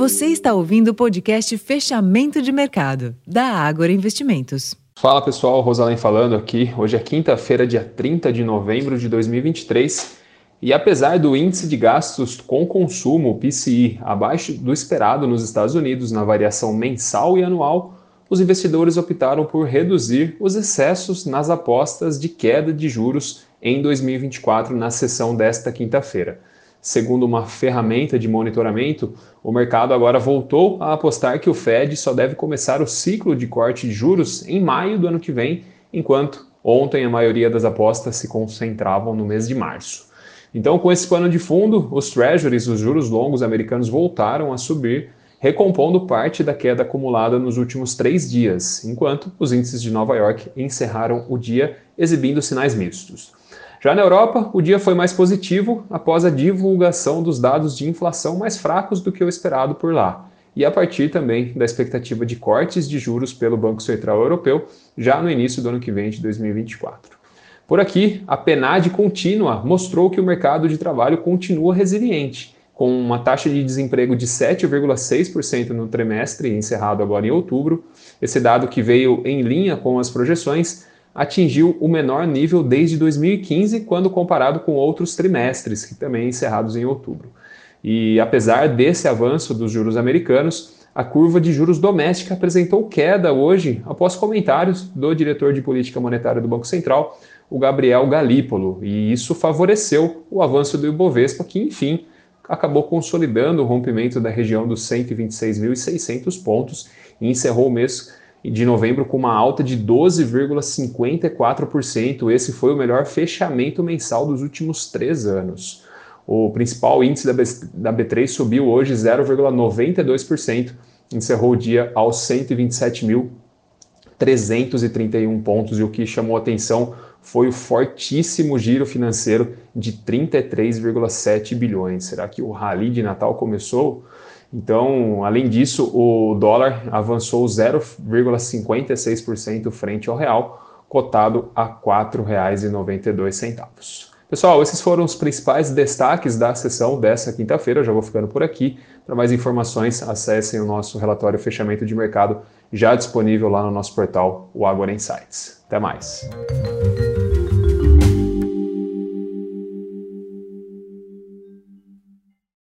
Você está ouvindo o podcast Fechamento de Mercado, da Ágora Investimentos. Fala pessoal, Rosalém falando aqui. Hoje é quinta-feira, dia 30 de novembro de 2023. E apesar do índice de gastos com consumo, PCI, abaixo do esperado nos Estados Unidos na variação mensal e anual, os investidores optaram por reduzir os excessos nas apostas de queda de juros em 2024 na sessão desta quinta-feira. Segundo uma ferramenta de monitoramento, o mercado agora voltou a apostar que o Fed só deve começar o ciclo de corte de juros em maio do ano que vem, enquanto ontem a maioria das apostas se concentravam no mês de março. Então, com esse pano de fundo, os treasuries, os juros longos americanos, voltaram a subir, recompondo parte da queda acumulada nos últimos três dias, enquanto os índices de Nova York encerraram o dia exibindo sinais mistos. Já na Europa, o dia foi mais positivo após a divulgação dos dados de inflação mais fracos do que o esperado por lá, e a partir também da expectativa de cortes de juros pelo Banco Central Europeu já no início do ano que vem de 2024. Por aqui, a PNAD contínua mostrou que o mercado de trabalho continua resiliente, com uma taxa de desemprego de 7,6% no trimestre encerrado agora em outubro. Esse dado que veio em linha com as projeções atingiu o menor nível desde 2015, quando comparado com outros trimestres, que também encerrados em outubro. E apesar desse avanço dos juros americanos, a curva de juros doméstica apresentou queda hoje após comentários do diretor de política monetária do Banco Central, o Gabriel Galípolo, e isso favoreceu o avanço do Ibovespa, que enfim acabou consolidando o rompimento da região dos 126.600 pontos e encerrou o mês de novembro com uma alta de 12,54%. Esse foi o melhor fechamento mensal dos últimos três anos. O principal índice da, B, da B3 subiu hoje 0,92%, encerrou o dia aos 127.331 pontos e o que chamou atenção foi o fortíssimo giro financeiro de 33,7 bilhões. Será que o rally de Natal começou? Então, além disso, o dólar avançou 0,56% frente ao real, cotado a R$ 4,92. Pessoal, esses foram os principais destaques da sessão dessa quinta-feira. Já vou ficando por aqui. Para mais informações, acessem o nosso relatório fechamento de mercado já disponível lá no nosso portal, o Agora Insights. Até mais.